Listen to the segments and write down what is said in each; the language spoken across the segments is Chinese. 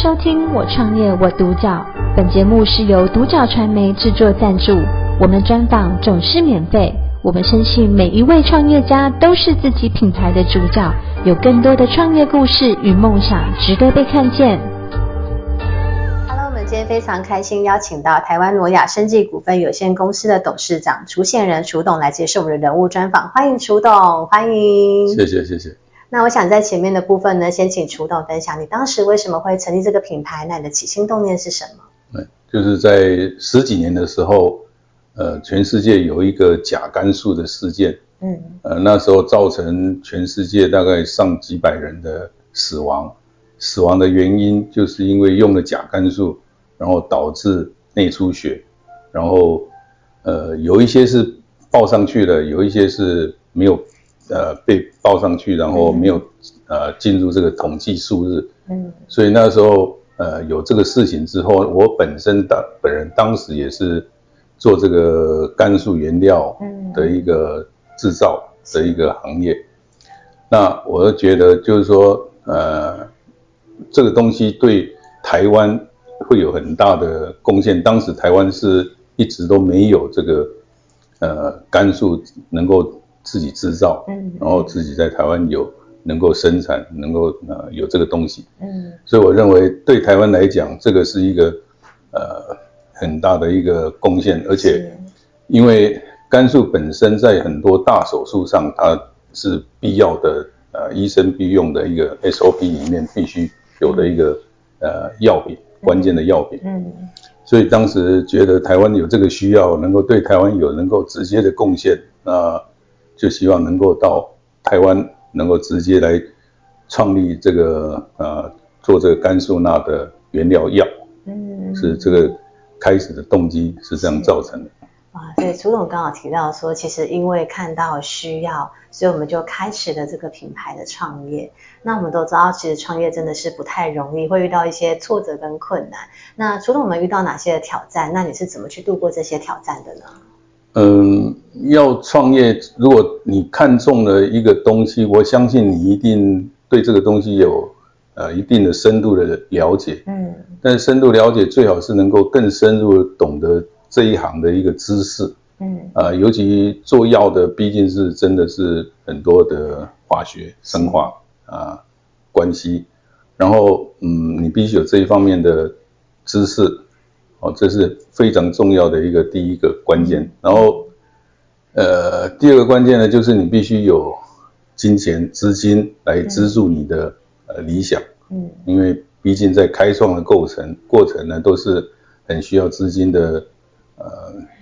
收听《我创业我独角》，本节目是由独角传媒制作赞助，我们专访总是免费。我们相信每一位创业家都是自己品牌的主角，有更多的创业故事与梦想值得被看见。Hello，我们今天非常开心邀请到台湾挪亚生技股份有限公司的董事长楚显仁楚董来接受我们的人物专访，欢迎楚董，欢迎。谢谢谢谢。那我想在前面的部分呢，先请楚董分享你当时为什么会成立这个品牌，那你的起心动念是什么？就是在十几年的时候，呃，全世界有一个甲肝素的事件，嗯，呃，那时候造成全世界大概上几百人的死亡，死亡的原因就是因为用了甲肝素，然后导致内出血，然后呃，有一些是报上去了，有一些是没有。呃，被报上去，然后没有呃进入这个统计数日，嗯，所以那时候呃有这个事情之后，我本身当本人当时也是做这个甘肃原料的一个制造的一个行业，那我就觉得就是说呃这个东西对台湾会有很大的贡献，当时台湾是一直都没有这个呃甘肃能够。自己制造，嗯，然后自己在台湾有能够生产，能够呃有这个东西，嗯，所以我认为对台湾来讲，这个是一个呃很大的一个贡献，而且因为肝素本身在很多大手术上，它是必要的，呃，医生必用的一个 SOP 里面必须有的一个呃药品，关键的药品，嗯，所以当时觉得台湾有这个需要，能够对台湾有能够直接的贡献，那。就希望能够到台湾，能够直接来创立这个呃做这个甘素钠的原料药，嗯，是这个开始的动机是这样造成的。啊，对，楚总刚好提到说，其实因为看到需要，所以我们就开始了这个品牌的创业。那我们都知道，其实创业真的是不太容易，会遇到一些挫折跟困难。那除了，我们遇到哪些的挑战？那你是怎么去度过这些挑战的呢？嗯，要创业，如果你看中了一个东西，我相信你一定对这个东西有呃一定的深度的了解。嗯，但是深度了解最好是能够更深入懂得这一行的一个知识。嗯，啊、呃，尤其做药的，毕竟是真的是很多的化学、生化啊、呃、关系，然后嗯，你必须有这一方面的知识。哦，这是非常重要的一个第一个关键。然后，呃，第二个关键呢，就是你必须有金钱资金来资助你的呃理想。嗯，因为毕竟在开创的过程过程呢，都是很需要资金的，呃，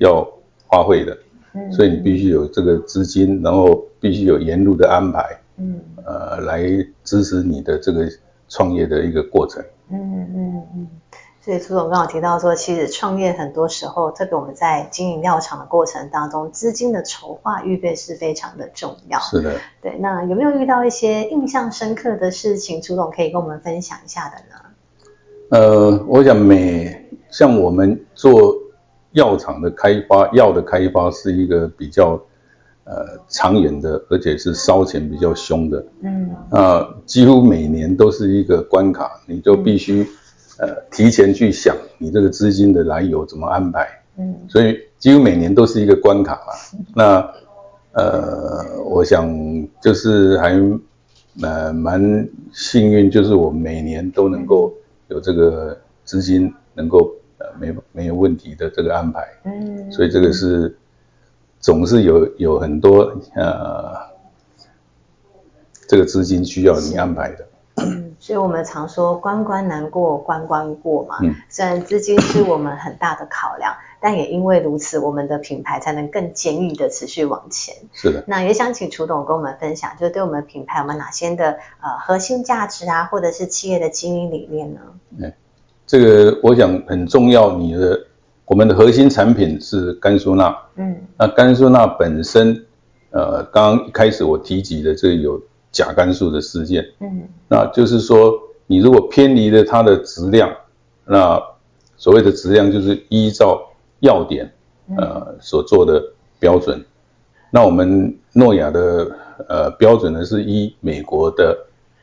要花费的。嗯，所以你必须有这个资金，然后必须有沿路的安排。嗯，呃，来支持你的这个创业的一个过程。嗯嗯嗯。所以楚总刚好提到说，其实创业很多时候，特别我们在经营药厂的过程当中，资金的筹划预备是非常的重要。是的。对，那有没有遇到一些印象深刻的事情，楚总可以跟我们分享一下的呢？呃，我想每像我们做药厂的开发，药的开发是一个比较呃长远的，而且是烧钱比较凶的。嗯。啊，几乎每年都是一个关卡，你就必须。呃，提前去想你这个资金的来由怎么安排，嗯，所以几乎每年都是一个关卡嘛。那呃，我想就是还呃蛮幸运，就是我每年都能够有这个资金能够呃没没有问题的这个安排，嗯，所以这个是总是有有很多呃这个资金需要你安排的。所以我们常说关关难过关关过嘛，嗯，虽然资金是我们很大的考量，但也因为如此，我们的品牌才能更坚毅的持续往前。是的。那也想请楚董跟我们分享，就是对我们品牌我们哪些的呃核心价值啊，或者是企业的经营理念呢？嗯，这个我想很重要。你的我们的核心产品是甘肃钠，嗯，那甘肃钠本身，呃，刚刚一开始我提及的这个有。甲肝素的事件，嗯，那就是说，你如果偏离了它的质量，那所谓的质量就是依照药典，呃所做的标准。那我们诺亚的呃标准呢，是依美国的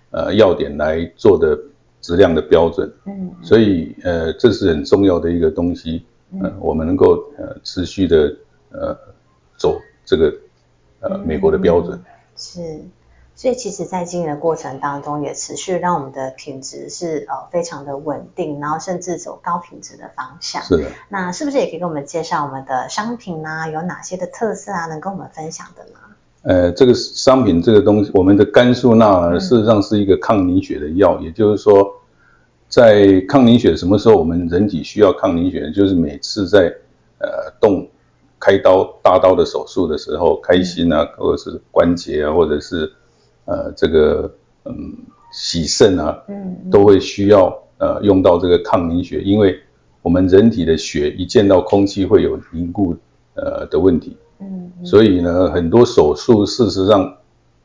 呃药典来做的质量的标准。嗯，所以呃，这是很重要的一个东西。嗯、呃，我们能够呃持续的呃走这个呃美国的标准。是。所以其实，在经营的过程当中，也持续让我们的品质是呃非常的稳定，然后甚至走高品质的方向。是的。那是不是也可以给我们介绍我们的商品啊？有哪些的特色啊？能跟我们分享的呢？呃，这个商品这个东西，我们的肝素钠，事实上是一个抗凝血的药，嗯、也就是说，在抗凝血什么时候我们人体需要抗凝血？就是每次在呃动开刀大刀的手术的时候，开心啊，或者是关节啊，或者是呃，这个嗯，洗肾啊，嗯，都会需要呃用到这个抗凝血，因为我们人体的血一见到空气会有凝固呃的问题，嗯，所以呢，很多手术事实上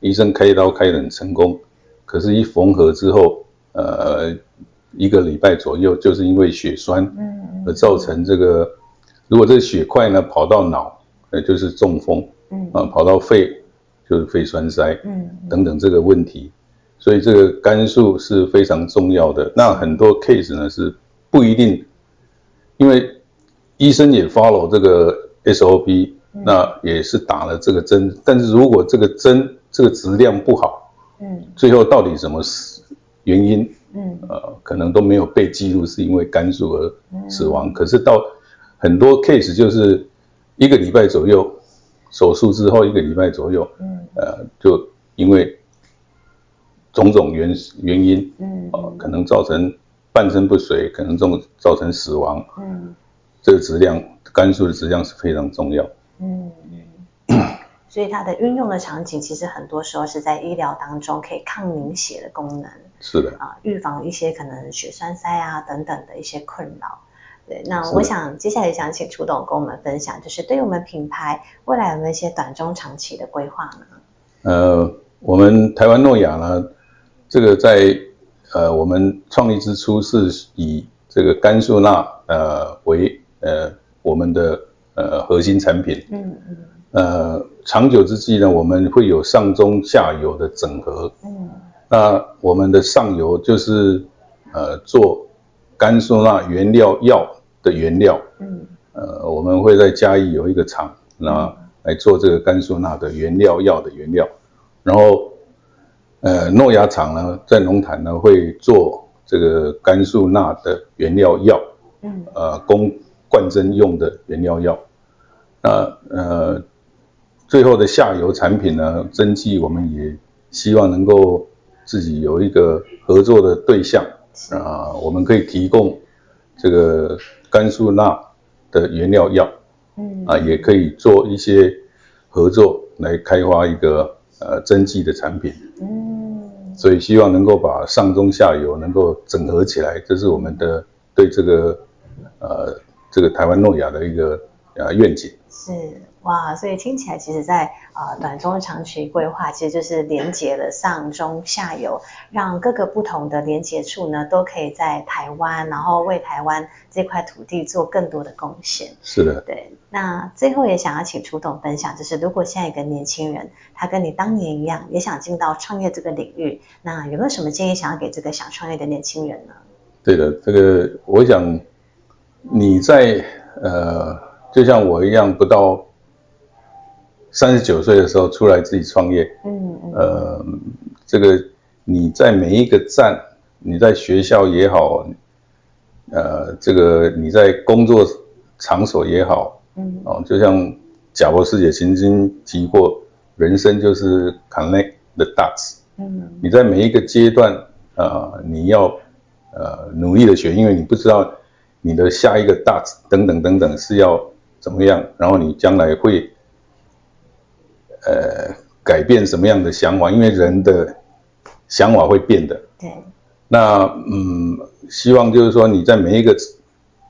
医生开刀开得很成功，可是，一缝合之后，呃，一个礼拜左右，就是因为血栓，嗯，而造成这个，如果这个血块呢跑到脑，呃，就是中风，嗯，啊，跑到肺。就是肺栓塞，嗯，等等这个问题，所以这个肝素是非常重要的。那很多 case 呢是不一定，因为医生也 follow 这个 SOP，那也是打了这个针，但是如果这个针这个质量不好，嗯，最后到底什么原因，嗯，呃，可能都没有被记录是因为肝素而死亡。可是到很多 case 就是一个礼拜左右。手术之后一个礼拜左右，嗯，呃，就因为种种原原因，嗯，呃，可能造成半身不遂，可能造造成死亡，嗯，这个质量肝素的质量是非常重要，嗯嗯，所以它的运用的场景其实很多时候是在医疗当中可以抗凝血的功能，是的，啊，预防一些可能血栓塞啊等等的一些困扰。对，那我想接下来想请楚董跟我们分享，就是对于我们品牌未来有没有一些短中长期的规划呢？呃，我们台湾诺亚呢，这个在呃我们创立之初是以这个肝素钠呃为呃我们的呃核心产品，嗯嗯，呃长久之计呢，我们会有上中下游的整合，嗯，那我们的上游就是呃做。肝素钠原料药的原料，嗯，呃，我们会在嘉义有一个厂，那来做这个甘肃那的原料药的原料，然后，呃，诺亚厂呢，在龙潭呢会做这个甘肃那的原料药，嗯，呃，供灌针用的原料药，那呃，最后的下游产品呢，针剂我们也希望能够自己有一个合作的对象。啊，我们可以提供这个甘素钠的原料药，嗯，啊，也可以做一些合作来开发一个呃针剂的产品，嗯，所以希望能够把上中下游能够整合起来，这是我们的对这个呃这个台湾诺亚的一个呃愿景。是。哇，所以听起来，其实在呃短中长期规划，其实就是连接了上中下游，让各个不同的连接处呢，都可以在台湾，然后为台湾这块土地做更多的贡献。是的，对。那最后也想要请楚董分享，就是如果现在一个年轻人，他跟你当年一样，也想进到创业这个领域，那有没有什么建议想要给这个想创业的年轻人呢？对的，这个我想你在呃，就像我一样，不到。三十九岁的时候出来自己创业，嗯嗯，呃，这个你在每一个站，你在学校也好，呃，这个你在工作场所也好，嗯，哦，就像贾博士也曾经提过，人生就是 connect the dots，嗯，你在每一个阶段，呃，你要呃努力的学，因为你不知道你的下一个 dots 等等等等是要怎么样，然后你将来会。呃，改变什么样的想法？因为人的想法会变的。对。那嗯，希望就是说你在每一个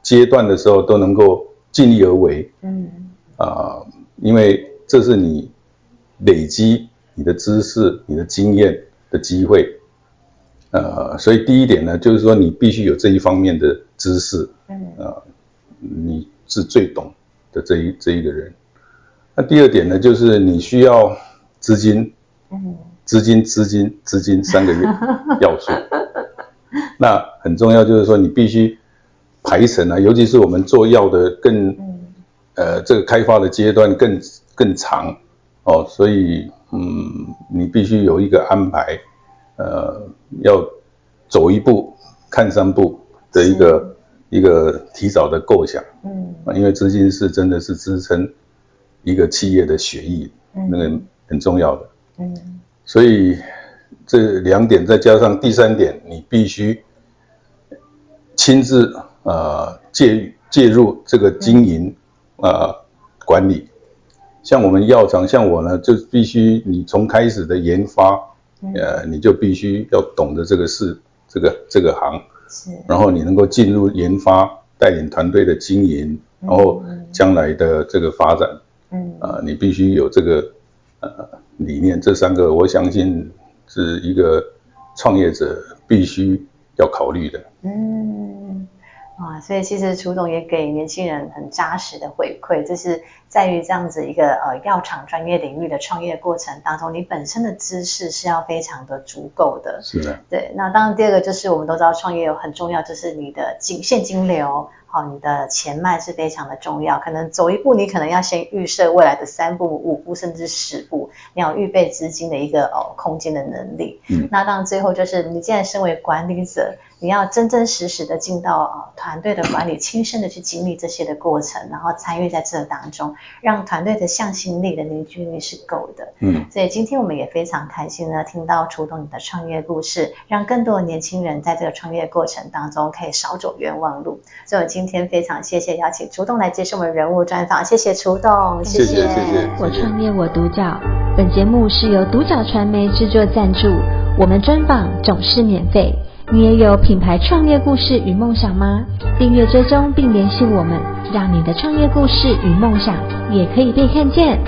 阶段的时候都能够尽力而为。嗯。啊、呃，因为这是你累积你的知识、你的经验的机会。呃，所以第一点呢，就是说你必须有这一方面的知识。嗯。啊、呃，你是最懂的这一这一个人。那第二点呢，就是你需要资金，嗯，资金、资金、资金三个月 要素。那很重要就是说，你必须排程啊，尤其是我们做药的更，嗯、呃，这个开发的阶段更更长哦，所以嗯，你必须有一个安排，呃，要走一步看三步的一个一个提早的构想，嗯，因为资金是真的是支撑一个企业的血液，嗯、那个很重要的，嗯，所以这两点再加上第三点，你必须亲自呃介介入这个经营呃管理，像我们药厂，像我呢，就必须你从开始的研发，呃，你就必须要懂得这个事，这个这个行，是，然后你能够进入研发，带领团队的经营，然后将来的这个发展，嗯，你必须有这个呃理念，这三个我相信是一个创业者必须要考虑的，嗯。啊，所以其实楚总也给年轻人很扎实的回馈，就是在于这样子一个呃药厂专业领域的创业过程当中，你本身的知识是要非常的足够的。是的。对，那当然第二个就是我们都知道创业有很重要，就是你的金现金流。好，你的前脉是非常的重要。可能走一步，你可能要先预设未来的三步、五步，甚至十步，你要预备资金的一个哦空间的能力。嗯，那当然最后就是你既然身为管理者，你要真真实实的进到呃团队的管理，亲身的去经历这些的过程，然后参与在这当中，让团队的向心力的凝聚力是够的。嗯，所以今天我们也非常开心呢，听到触动你的创业故事，让更多的年轻人在这个创业过程当中可以少走冤枉路。所以今今天非常谢谢邀请楚栋来接受我们人物专访，谢谢楚栋，谢谢谢谢。我创业我独角，本节目是由独角传媒制作赞助，我们专访总是免费。你也有品牌创业故事与梦想吗？订阅追踪并联系我们，让你的创业故事与梦想也可以被看见。